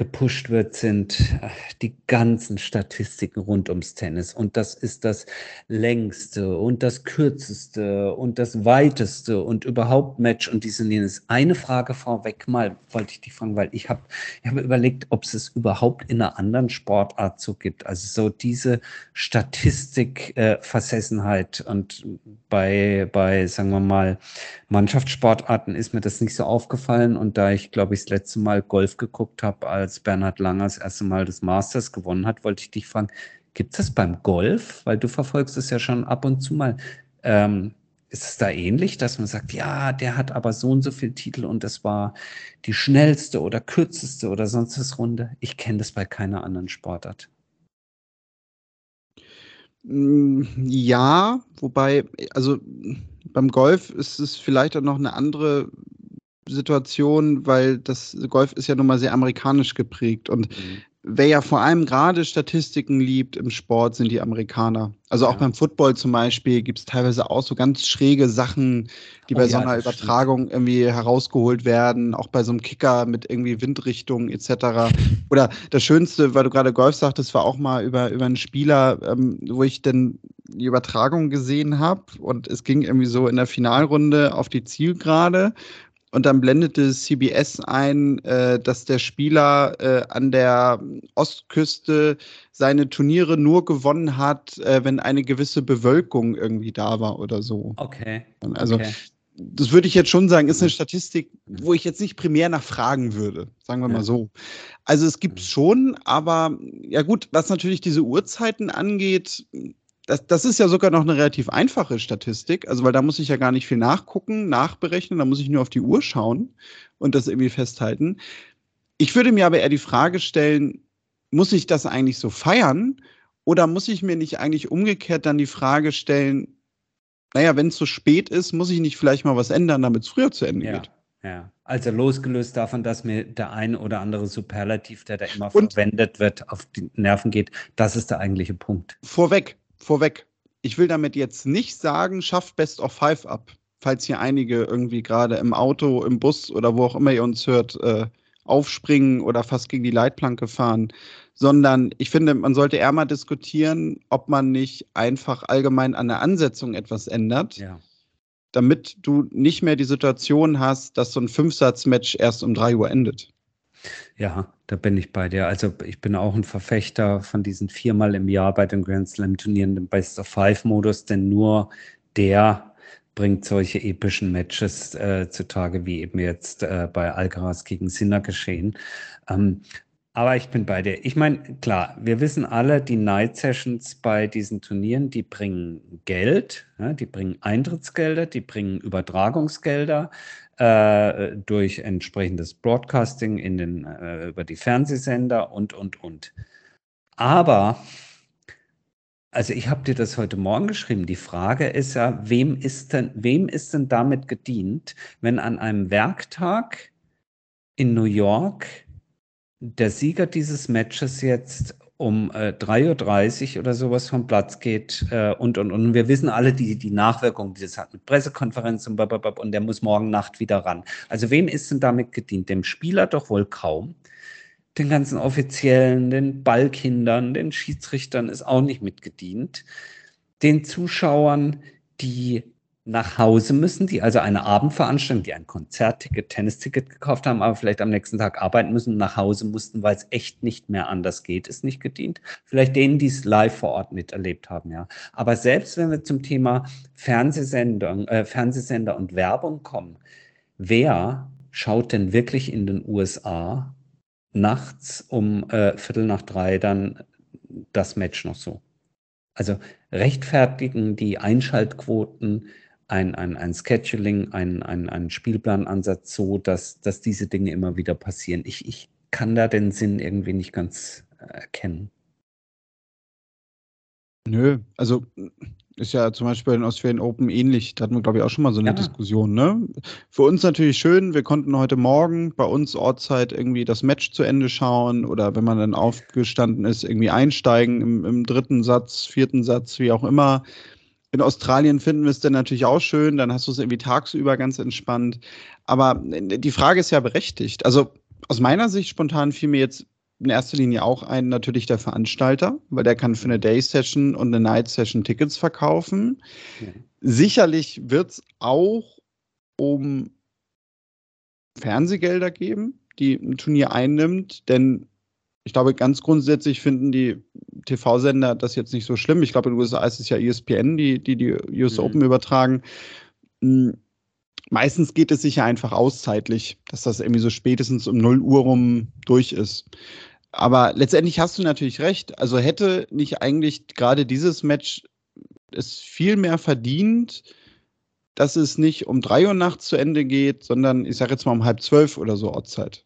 gepusht wird, sind äh, die ganzen Statistiken rund ums Tennis. Und das ist das längste und das kürzeste und das weiteste und überhaupt Match und diese jenes. Eine Frage vorweg mal, wollte ich dich fragen, weil ich habe ich hab überlegt, ob es es überhaupt in einer anderen Sportart so gibt. Also so diese Statistikversessenheit. Äh, und bei, bei, sagen wir mal, Mannschaftssportarten ist mir das nicht so aufgefallen. Und da ich, glaube ich, das letzte Mal Golf geguckt habe, als Bernhard Langer das erste Mal das Masters gewonnen hat, wollte ich dich fragen, gibt es das beim Golf? Weil du verfolgst es ja schon ab und zu mal. Ähm, ist es da ähnlich, dass man sagt, ja, der hat aber so und so viel Titel und das war die schnellste oder kürzeste oder sonst was Runde? Ich kenne das bei keiner anderen Sportart. Mm, ja, wobei, also beim Golf ist es vielleicht auch noch eine andere Situation, weil das Golf ist ja nun mal sehr amerikanisch geprägt und mhm wer ja vor allem gerade Statistiken liebt im Sport, sind die Amerikaner. Also auch ja. beim Football zum Beispiel gibt es teilweise auch so ganz schräge Sachen, die oh, bei ja, so einer Übertragung stimmt. irgendwie herausgeholt werden, auch bei so einem Kicker mit irgendwie Windrichtung etc. Oder das Schönste, weil du gerade Golf sagtest, war auch mal über, über einen Spieler, ähm, wo ich dann die Übertragung gesehen habe und es ging irgendwie so in der Finalrunde auf die Zielgerade und dann blendete CBS ein, äh, dass der Spieler äh, an der Ostküste seine Turniere nur gewonnen hat, äh, wenn eine gewisse Bewölkung irgendwie da war oder so. Okay. Also okay. das würde ich jetzt schon sagen, ist eine Statistik, wo ich jetzt nicht primär nachfragen würde, sagen wir ja. mal so. Also es gibt es schon, aber ja gut, was natürlich diese Uhrzeiten angeht, das, das ist ja sogar noch eine relativ einfache Statistik, also weil da muss ich ja gar nicht viel nachgucken, nachberechnen, da muss ich nur auf die Uhr schauen und das irgendwie festhalten. Ich würde mir aber eher die Frage stellen, muss ich das eigentlich so feiern oder muss ich mir nicht eigentlich umgekehrt dann die Frage stellen, naja, wenn es so spät ist, muss ich nicht vielleicht mal was ändern, damit es früher zu Ende ja. geht? Ja, also losgelöst davon, dass mir der ein oder andere Superlativ, der da immer und verwendet wird, auf die Nerven geht, das ist der eigentliche Punkt. Vorweg, vorweg, ich will damit jetzt nicht sagen, schafft Best of Five ab, falls hier einige irgendwie gerade im Auto, im Bus oder wo auch immer ihr uns hört, äh, aufspringen oder fast gegen die Leitplanke fahren, sondern ich finde, man sollte eher mal diskutieren, ob man nicht einfach allgemein an der Ansetzung etwas ändert. Ja. Damit du nicht mehr die Situation hast, dass so ein Fünfsatz-Match erst um drei Uhr endet. Ja, da bin ich bei dir. Also ich bin auch ein Verfechter von diesen viermal im Jahr bei den Grand Slam Turnieren, dem Best of Five Modus, denn nur der bringt solche epischen Matches äh, zutage, wie eben jetzt äh, bei Alcaraz gegen Sinner geschehen. Ähm, aber ich bin bei dir. Ich meine, klar, wir wissen alle, die Night Sessions bei diesen Turnieren, die bringen Geld, ja, die bringen Eintrittsgelder, die bringen Übertragungsgelder äh, durch entsprechendes Broadcasting in den, äh, über die Fernsehsender und, und, und. Aber, also ich habe dir das heute Morgen geschrieben, die Frage ist ja, wem ist denn, wem ist denn damit gedient, wenn an einem Werktag in New York der Sieger dieses Matches jetzt um äh, 3.30 Uhr oder sowas vom Platz geht äh, und, und, und wir wissen alle die, die Nachwirkungen, die das hat mit Pressekonferenzen und, und der muss morgen Nacht wieder ran. Also wem ist denn damit gedient? Dem Spieler doch wohl kaum. Den ganzen Offiziellen, den Ballkindern, den Schiedsrichtern ist auch nicht mitgedient. Den Zuschauern, die nach Hause müssen, die also eine Abendveranstaltung, die ein Konzertticket, Tennisticket gekauft haben, aber vielleicht am nächsten Tag arbeiten müssen, nach Hause mussten, weil es echt nicht mehr anders geht, ist nicht gedient. Vielleicht denen, die es live vor Ort miterlebt haben, ja. Aber selbst wenn wir zum Thema Fernsehsender, äh, Fernsehsender und Werbung kommen, wer schaut denn wirklich in den USA nachts um äh, Viertel nach drei dann das Match noch so? Also rechtfertigen die Einschaltquoten ein, ein, ein Scheduling, ein, ein, ein Spielplanansatz so, dass, dass diese Dinge immer wieder passieren. Ich, ich kann da den Sinn irgendwie nicht ganz erkennen. Nö, also ist ja zum Beispiel in Australian Open ähnlich. Da hatten wir, glaube ich, auch schon mal so eine ja. Diskussion. Ne? Für uns natürlich schön, wir konnten heute Morgen bei uns Ortszeit irgendwie das Match zu Ende schauen oder wenn man dann aufgestanden ist, irgendwie einsteigen im, im dritten Satz, vierten Satz, wie auch immer. In Australien finden wir es dann natürlich auch schön, dann hast du es irgendwie tagsüber ganz entspannt. Aber äh, die Frage ist ja berechtigt. Also aus meiner Sicht spontan fiel mir jetzt in erster Linie auch ein, natürlich der Veranstalter, weil der kann für eine Day-Session und eine Night-Session Tickets verkaufen. Ja. Sicherlich wird es auch um Fernsehgelder geben, die ein Turnier einnimmt, denn ich glaube, ganz grundsätzlich finden die TV-Sender das jetzt nicht so schlimm. Ich glaube, in den USA ist es ja ESPN, die die, die US mhm. Open übertragen. Hm, meistens geht es sich ja einfach aus zeitlich, dass das irgendwie so spätestens um 0 Uhr rum durch ist. Aber letztendlich hast du natürlich recht. Also hätte nicht eigentlich gerade dieses Match es viel mehr verdient, dass es nicht um 3 Uhr nachts zu Ende geht, sondern ich sage jetzt mal um halb zwölf oder so Ortszeit.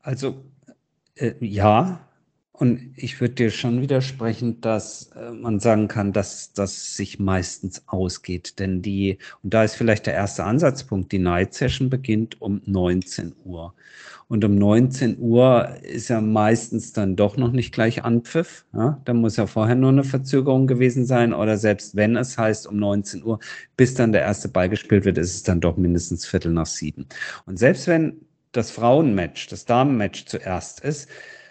Also äh, ja, Und ich würde dir schon widersprechen, dass äh, man sagen kann, dass das sich meistens ausgeht. Denn die, und da ist vielleicht der erste Ansatzpunkt, die Night Session beginnt um 19 Uhr. Und um 19 Uhr ist ja meistens dann doch noch nicht gleich Anpfiff. Ja? Da muss ja vorher nur eine Verzögerung gewesen sein. Oder selbst wenn es heißt um 19 Uhr, bis dann der erste Ball gespielt wird, ist es dann doch mindestens Viertel nach sieben. Und selbst wenn das Frauenmatch, das Damenmatch zuerst ist,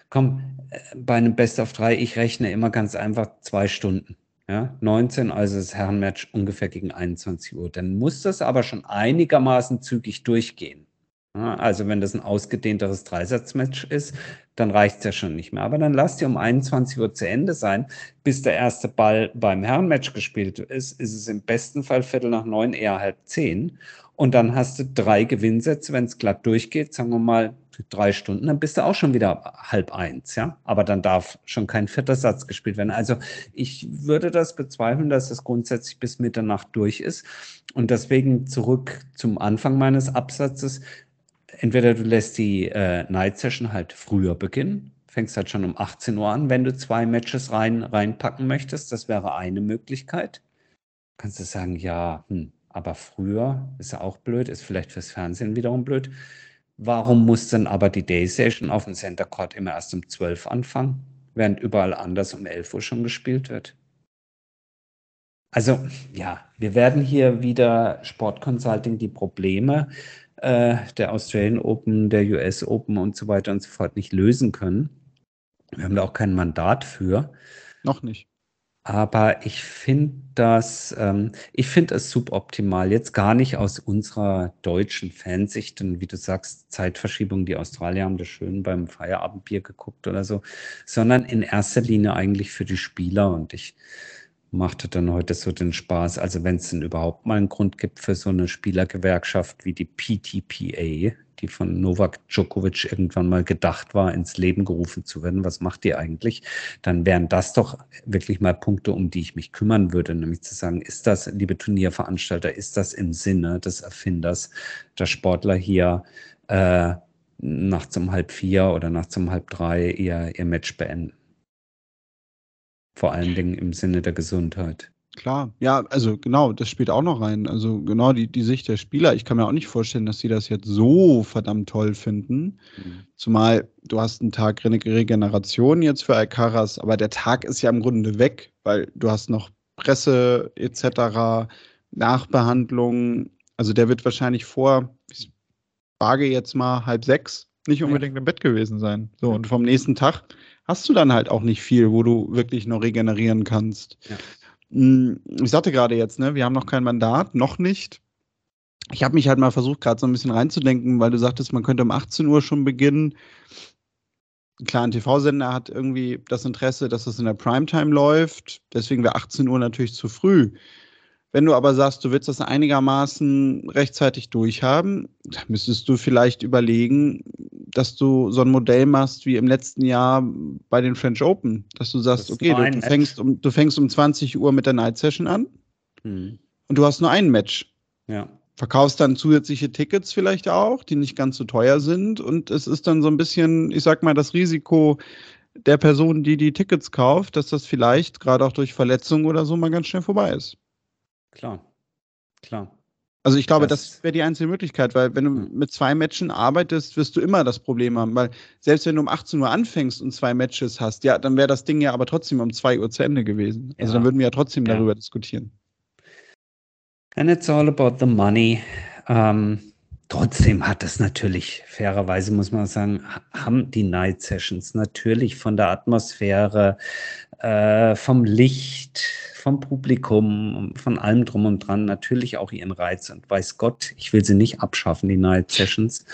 komm, äh, bei einem Best of drei, ich rechne immer ganz einfach zwei Stunden. Ja, 19, also das Herrenmatch ungefähr gegen 21 Uhr. Dann muss das aber schon einigermaßen zügig durchgehen. Ja, also wenn das ein ausgedehnteres Dreisatzmatch ist, dann reicht es ja schon nicht mehr. Aber dann lasst ihr um 21 Uhr zu Ende sein, bis der erste Ball beim Herrenmatch gespielt ist, ist es im besten Fall Viertel nach neun, eher halb zehn. Und dann hast du drei Gewinnsätze, wenn es glatt durchgeht, sagen wir mal drei Stunden, dann bist du auch schon wieder halb eins, ja. Aber dann darf schon kein vierter Satz gespielt werden. Also ich würde das bezweifeln, dass das grundsätzlich bis Mitternacht durch ist. Und deswegen zurück zum Anfang meines Absatzes. Entweder du lässt die äh, Night Session halt früher beginnen, fängst halt schon um 18 Uhr an, wenn du zwei Matches rein, reinpacken möchtest. Das wäre eine Möglichkeit. Kannst du sagen, ja, hm, aber früher ist auch blöd, ist vielleicht fürs Fernsehen wiederum blöd. Warum muss dann aber die Day Session auf dem Center Court immer erst um 12 anfangen, während überall anders um 11 Uhr schon gespielt wird? Also ja, wir werden hier wieder Sport Consulting die Probleme äh, der Australian Open, der US Open und so weiter und so fort nicht lösen können. Wir haben da auch kein Mandat für. Noch nicht. Aber ich finde das, ähm, ich finde es suboptimal. Jetzt gar nicht aus unserer deutschen Fansicht und wie du sagst, Zeitverschiebung. Die Australier haben das schön beim Feierabendbier geguckt oder so, sondern in erster Linie eigentlich für die Spieler. Und ich machte dann heute so den Spaß. Also wenn es denn überhaupt mal einen Grund gibt für so eine Spielergewerkschaft wie die PTPA, die von Novak Djokovic irgendwann mal gedacht war, ins Leben gerufen zu werden. Was macht ihr eigentlich? Dann wären das doch wirklich mal Punkte, um die ich mich kümmern würde, nämlich zu sagen, ist das, liebe Turnierveranstalter, ist das im Sinne des Erfinders, dass Sportler hier äh, nachts um halb vier oder nachts um halb drei ihr, ihr Match beenden? Vor allen Dingen im Sinne der Gesundheit. Klar, ja, also genau, das spielt auch noch rein. Also genau die, die Sicht der Spieler. Ich kann mir auch nicht vorstellen, dass sie das jetzt so verdammt toll finden. Mhm. Zumal du hast einen Tag Re Regeneration jetzt für Alcaraz, aber der Tag ist ja im Grunde weg, weil du hast noch Presse etc., Nachbehandlung. Also der wird wahrscheinlich vor, ich wage jetzt mal halb sechs, nicht unbedingt ja. im Bett gewesen sein. So, und vom nächsten Tag hast du dann halt auch nicht viel, wo du wirklich noch regenerieren kannst. Ja. Hm, ich sagte gerade jetzt, ne, wir haben noch kein Mandat, noch nicht. Ich habe mich halt mal versucht, gerade so ein bisschen reinzudenken, weil du sagtest, man könnte um 18 Uhr schon beginnen. Klar, ein TV-Sender hat irgendwie das Interesse, dass das in der Primetime läuft. Deswegen wäre 18 Uhr natürlich zu früh. Wenn du aber sagst, du willst das einigermaßen rechtzeitig durchhaben, dann müsstest du vielleicht überlegen, dass du so ein Modell machst wie im letzten Jahr bei den French Open, dass du sagst, das okay, du, du, fängst um, du fängst um 20 Uhr mit der Night Session an hm. und du hast nur ein Match. Ja. Verkaufst dann zusätzliche Tickets vielleicht auch, die nicht ganz so teuer sind und es ist dann so ein bisschen, ich sag mal, das Risiko der Person, die die Tickets kauft, dass das vielleicht gerade auch durch Verletzungen oder so mal ganz schnell vorbei ist. Klar, klar. Also ich glaube, das, das wäre die einzige Möglichkeit, weil wenn du mit zwei Matchen arbeitest, wirst du immer das Problem haben, weil selbst wenn du um 18 Uhr anfängst und zwei Matches hast, ja, dann wäre das Ding ja aber trotzdem um 2 Uhr zu Ende gewesen. Also ja. dann würden wir ja trotzdem ja. darüber diskutieren. And it's all about the money. Ähm, trotzdem hat es natürlich, fairerweise muss man sagen, haben die Night Sessions natürlich von der Atmosphäre, äh, vom Licht, vom Publikum, von allem drum und dran natürlich auch ihren Reiz. Und weiß Gott, ich will sie nicht abschaffen, die Night Sessions.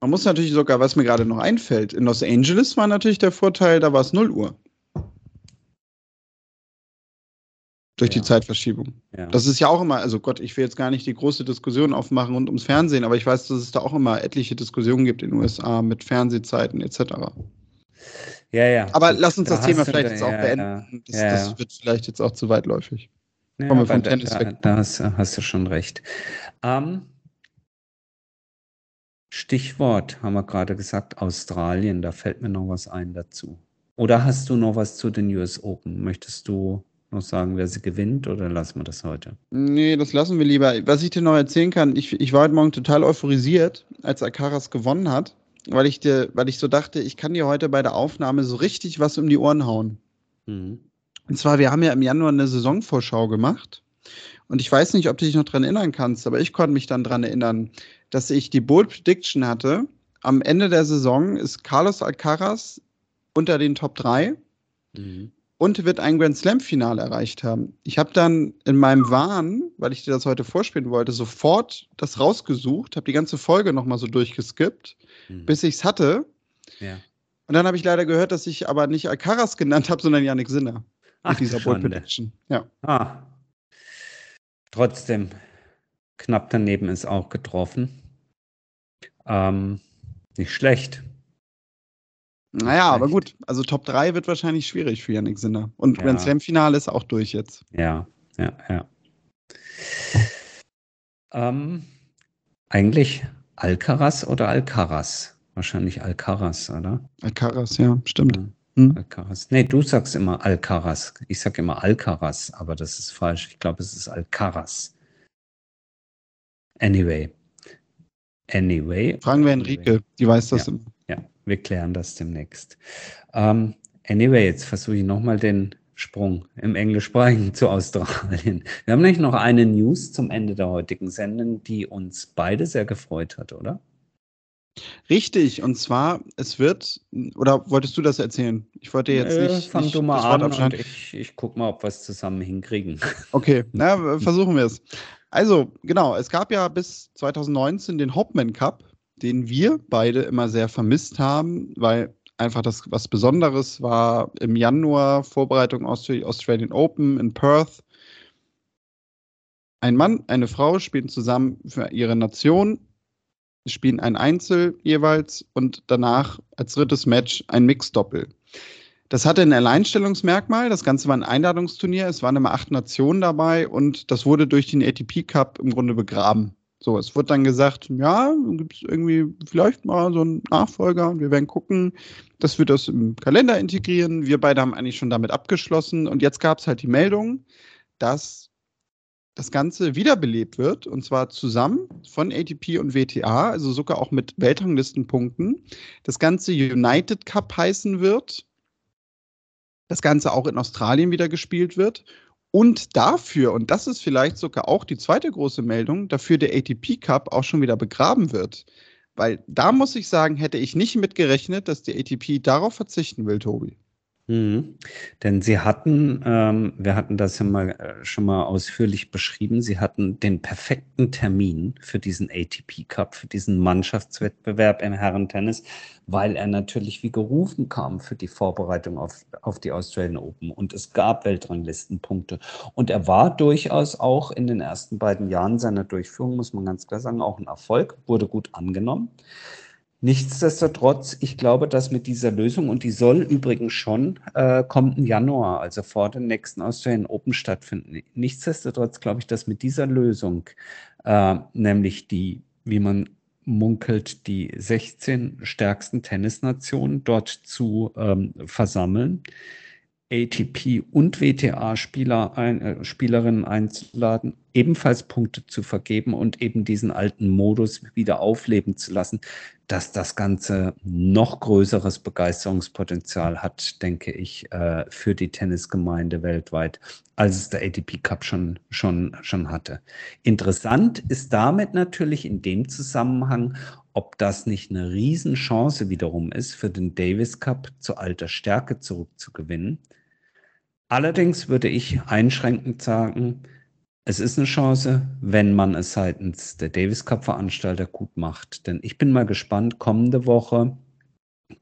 Man muss natürlich sogar, was mir gerade noch einfällt, in Los Angeles war natürlich der Vorteil, da war es 0 Uhr. Durch ja. die Zeitverschiebung. Ja. Das ist ja auch immer, also Gott, ich will jetzt gar nicht die große Diskussion aufmachen rund ums Fernsehen, aber ich weiß, dass es da auch immer etliche Diskussionen gibt in den USA mit Fernsehzeiten etc. Ja, ja. Aber lass uns da das Thema vielleicht jetzt auch ja, beenden. Das, ja, das, wird vielleicht jetzt auch zu weitläufig. Ja, Kommen wir vom da, Tennis da, weg. Da hast, hast, du schon recht. Ähm, Stichwort haben wir gerade gesagt, Australien, da fällt mir noch was ein dazu. Oder hast du noch was zu den US Open? Möchtest du noch sagen, wer sie gewinnt oder lassen wir das heute? Nee, das lassen wir lieber. Was ich dir noch erzählen kann, ich, ich war heute Morgen total euphorisiert, als Akaras gewonnen hat, weil ich, dir, weil ich so dachte, ich kann dir heute bei der Aufnahme so richtig was um die Ohren hauen. Mhm. Und zwar, wir haben ja im Januar eine Saisonvorschau gemacht. Und ich weiß nicht, ob du dich noch dran erinnern kannst, aber ich konnte mich dann dran erinnern, dass ich die Bold Prediction hatte. Am Ende der Saison ist Carlos Alcaraz unter den Top 3 mhm. Und wird ein Grand Slam-Finale erreicht haben. Ich habe dann in meinem Wahn, weil ich dir das heute vorspielen wollte, sofort das rausgesucht, habe die ganze Folge nochmal so durchgeskippt, mhm. bis ich es hatte. Ja. Und dann habe ich leider gehört, dass ich aber nicht Alcaraz genannt habe, sondern Yannick Sinner. Ach, mit dieser Bold Prediction. Ja. Ah. Trotzdem, knapp daneben ist auch getroffen. Ähm, nicht schlecht. Naja, aber gut. Also Top 3 wird wahrscheinlich schwierig für Yannick Sinner. Und ja. Grand Slam-Finale ist auch durch jetzt. Ja, ja, ja. Ähm, eigentlich Alcaraz oder Alcaraz? Wahrscheinlich Alcaraz, oder? Alcaraz, ja, stimmt. Ja. Hm? Alcaraz. Nee, du sagst immer Alcaraz. Ich sag immer Alcaraz, aber das ist falsch. Ich glaube, es ist Alcaraz. Anyway. Anyway. Fragen wir Enrique, die weiß das ja, immer. Wir klären das demnächst. Um, ähm, anyway, jetzt versuche ich nochmal den Sprung im Englischsprachigen zu Australien. Wir haben nämlich noch eine News zum Ende der heutigen Sendung, die uns beide sehr gefreut hat, oder? Richtig, und zwar, es wird, oder wolltest du das erzählen? Ich wollte jetzt äh, nicht. Fang nicht du mal an und ich, ich guck mal, ob wir es zusammen hinkriegen. Okay, na, versuchen wir es. Also, genau, es gab ja bis 2019 den Hopman Cup, den wir beide immer sehr vermisst haben, weil einfach das was Besonderes war im Januar, Vorbereitung aus für die Australian Open in Perth. Ein Mann, eine Frau spielen zusammen für ihre Nation, spielen ein Einzel jeweils und danach als drittes Match ein Mixdoppel. Das hatte ein Alleinstellungsmerkmal. Das Ganze war ein Einladungsturnier. Es waren immer acht Nationen dabei und das wurde durch den ATP Cup im Grunde begraben. So, es wurde dann gesagt, ja, gibt es irgendwie vielleicht mal so einen Nachfolger und wir werden gucken, dass wir das im Kalender integrieren. Wir beide haben eigentlich schon damit abgeschlossen und jetzt gab es halt die Meldung, dass das Ganze wiederbelebt wird und zwar zusammen von ATP und WTA, also sogar auch mit Weltranglistenpunkten. Das Ganze United Cup heißen wird das Ganze auch in Australien wieder gespielt wird. Und dafür, und das ist vielleicht sogar auch die zweite große Meldung, dafür der ATP Cup auch schon wieder begraben wird. Weil da muss ich sagen, hätte ich nicht mitgerechnet, dass die ATP darauf verzichten will, Tobi. Mhm. Denn sie hatten, ähm, wir hatten das ja mal äh, schon mal ausführlich beschrieben, sie hatten den perfekten Termin für diesen ATP Cup, für diesen Mannschaftswettbewerb im Herrentennis, weil er natürlich wie gerufen kam für die Vorbereitung auf, auf die Australian Open. Und es gab Weltranglistenpunkte. Und er war durchaus auch in den ersten beiden Jahren seiner Durchführung, muss man ganz klar sagen, auch ein Erfolg, wurde gut angenommen. Nichtsdestotrotz, ich glaube, dass mit dieser Lösung, und die soll übrigens schon äh, kommenden Januar, also vor dem nächsten Australian Open stattfinden. Nichtsdestotrotz glaube ich, dass mit dieser Lösung, äh, nämlich die, wie man munkelt, die 16 stärksten Tennisnationen dort zu ähm, versammeln, ATP und WTA-Spieler, ein, äh, Spielerinnen einzuladen, ebenfalls Punkte zu vergeben und eben diesen alten Modus wieder aufleben zu lassen, dass das Ganze noch größeres Begeisterungspotenzial hat, denke ich, äh, für die Tennisgemeinde weltweit, als es der ATP Cup schon, schon, schon hatte. Interessant ist damit natürlich in dem Zusammenhang, ob das nicht eine Riesenchance wiederum ist, für den Davis Cup zu alter Stärke zurückzugewinnen. Allerdings würde ich einschränkend sagen, es ist eine Chance, wenn man es seitens der Davis Cup Veranstalter gut macht. Denn ich bin mal gespannt, kommende Woche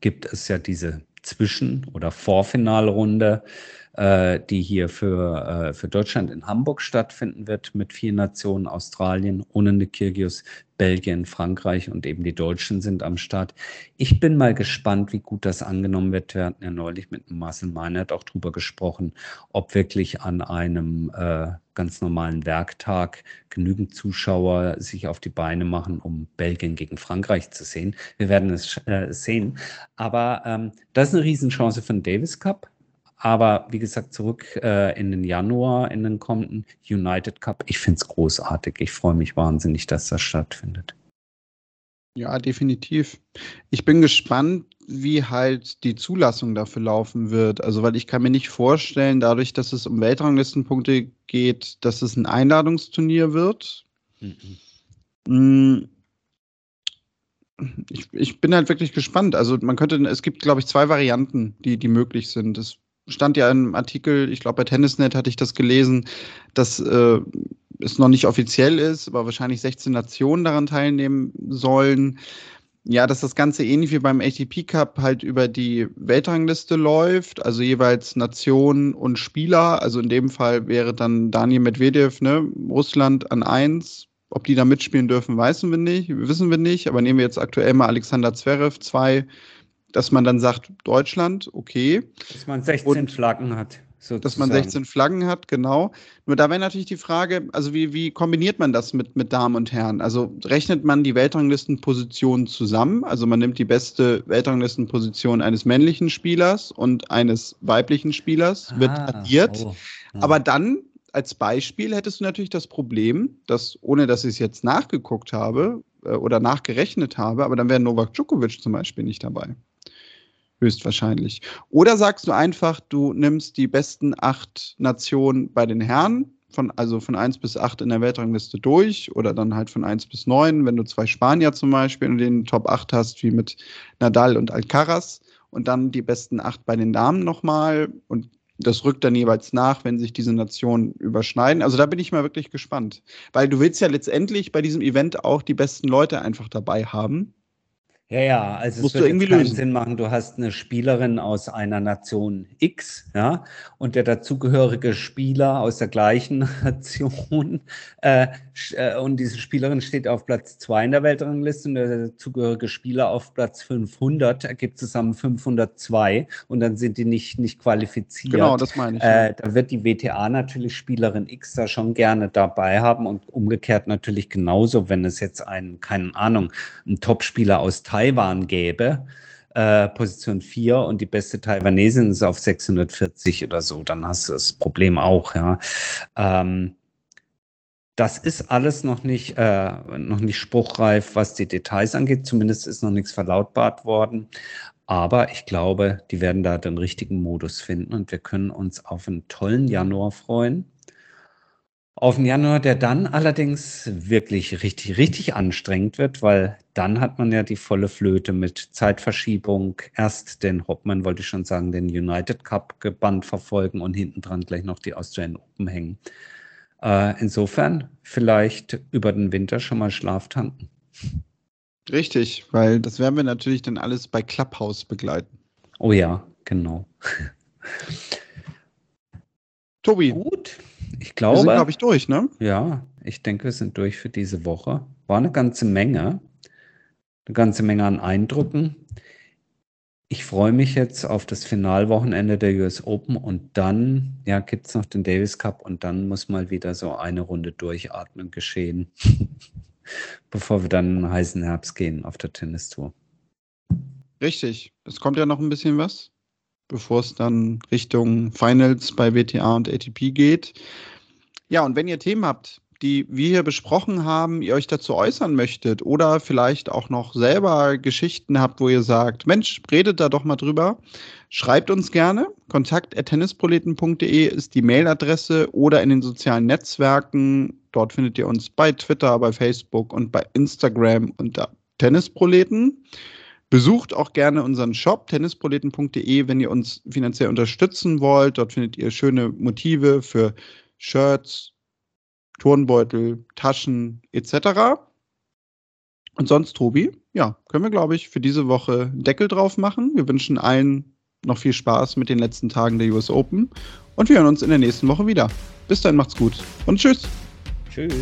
gibt es ja diese Zwischen- oder Vorfinalrunde äh, die hier für, äh, für Deutschland in Hamburg stattfinden wird, mit vier Nationen, Australien, ohne eine Kirgios, Belgien, Frankreich und eben die Deutschen sind am Start. Ich bin mal gespannt, wie gut das angenommen wird. Wir hatten ja neulich mit Marcel Meinert auch drüber gesprochen, ob wirklich an einem äh, ganz normalen Werktag genügend Zuschauer sich auf die Beine machen, um Belgien gegen Frankreich zu sehen. Wir werden es äh, sehen. Aber ähm, das ist eine Riesenchance für den Davis Cup. Aber wie gesagt, zurück äh, in den Januar, in den kommenden United Cup. Ich finde es großartig. Ich freue mich wahnsinnig, dass das stattfindet. Ja, definitiv. Ich bin gespannt, wie halt die Zulassung dafür laufen wird. Also, weil ich kann mir nicht vorstellen, dadurch, dass es um Weltranglistenpunkte geht, dass es ein Einladungsturnier wird. Mhm. Mm. Ich, ich, bin halt wirklich gespannt. Also man könnte, es gibt, glaube ich, zwei Varianten, die, die möglich sind. Es stand ja im Artikel, ich glaube bei Tennisnet hatte ich das gelesen, dass äh, es noch nicht offiziell ist, aber wahrscheinlich 16 Nationen daran teilnehmen sollen. Ja, dass das Ganze ähnlich wie beim ATP Cup halt über die Weltrangliste läuft, also jeweils Nation und Spieler. Also in dem Fall wäre dann Daniel Medvedev, ne, Russland an eins. Ob die da mitspielen dürfen, wissen wir nicht, wissen wir nicht. Aber nehmen wir jetzt aktuell mal Alexander Zverev, zwei dass man dann sagt, Deutschland, okay. Dass man 16 und, Flaggen hat. Sozusagen. Dass man 16 Flaggen hat, genau. Nur da wäre natürlich die Frage, also wie, wie kombiniert man das mit, mit Damen und Herren? Also rechnet man die Weltranglistenpositionen zusammen? Also man nimmt die beste Weltranglistenposition eines männlichen Spielers und eines weiblichen Spielers, ah, wird addiert. Oh, ja. Aber dann als Beispiel hättest du natürlich das Problem, dass, ohne dass ich es jetzt nachgeguckt habe äh, oder nachgerechnet habe, aber dann wäre Novak Djokovic zum Beispiel nicht dabei höchstwahrscheinlich. Oder sagst du einfach, du nimmst die besten acht Nationen bei den Herren, von, also von 1 bis 8 in der Weltrangliste durch oder dann halt von 1 bis 9, wenn du zwei Spanier zum Beispiel in den Top 8 hast, wie mit Nadal und Alcaraz und dann die besten 8 bei den Damen nochmal und das rückt dann jeweils nach, wenn sich diese Nationen überschneiden. Also da bin ich mal wirklich gespannt. Weil du willst ja letztendlich bei diesem Event auch die besten Leute einfach dabei haben. Ja, ja, also Musst es würde keinen lösen. Sinn machen, du hast eine Spielerin aus einer Nation X, ja, und der dazugehörige Spieler aus der gleichen Nation, äh, äh, und diese Spielerin steht auf Platz 2 in der Weltrangliste und der dazugehörige Spieler auf Platz 500, ergibt zusammen 502 und dann sind die nicht, nicht qualifiziert. Genau, das meine ich. Äh, da wird die WTA natürlich Spielerin X da schon gerne dabei haben und umgekehrt natürlich genauso, wenn es jetzt einen, keine Ahnung, einen Topspieler aus Thailand Taiwan gäbe, äh, Position 4 und die beste Taiwanesin ist auf 640 oder so, dann hast du das Problem auch, ja. Ähm, das ist alles noch nicht, äh, noch nicht spruchreif, was die Details angeht. Zumindest ist noch nichts verlautbart worden. Aber ich glaube, die werden da den richtigen Modus finden und wir können uns auf einen tollen Januar freuen. Auf den Januar, der dann allerdings wirklich richtig, richtig anstrengend wird, weil dann hat man ja die volle Flöte mit Zeitverschiebung. Erst den Hopman, wollte ich schon sagen, den United Cup gebannt verfolgen und hinten dran gleich noch die Australian Open hängen. Äh, insofern vielleicht über den Winter schon mal Schlaf tanken. Richtig, weil das werden wir natürlich dann alles bei Clubhouse begleiten. Oh ja, genau. Tobi. Gut. Ich glaube. Wir sind, glaube ich, durch, ne? Ja, ich denke, wir sind durch für diese Woche. War eine ganze Menge. Eine ganze Menge an Eindrücken. Ich freue mich jetzt auf das Finalwochenende der US Open und dann, ja, gibt es noch den Davis Cup und dann muss mal wieder so eine Runde durchatmen geschehen, bevor wir dann in den heißen Herbst gehen auf der Tennistour. Richtig. Es kommt ja noch ein bisschen was bevor es dann Richtung Finals bei WTA und ATP geht. Ja, und wenn ihr Themen habt, die wir hier besprochen haben, ihr euch dazu äußern möchtet oder vielleicht auch noch selber Geschichten habt, wo ihr sagt, Mensch, redet da doch mal drüber, schreibt uns gerne. Kontakt.tennisproleten.de ist die Mailadresse oder in den sozialen Netzwerken. Dort findet ihr uns bei Twitter, bei Facebook und bei Instagram unter Tennisproleten. Besucht auch gerne unseren Shop tennisproleten.de, wenn ihr uns finanziell unterstützen wollt. Dort findet ihr schöne Motive für Shirts, Turnbeutel, Taschen etc. Und sonst, Tobi, ja, können wir, glaube ich, für diese Woche Deckel drauf machen. Wir wünschen allen noch viel Spaß mit den letzten Tagen der US Open und wir hören uns in der nächsten Woche wieder. Bis dann, macht's gut und tschüss. Tschüss.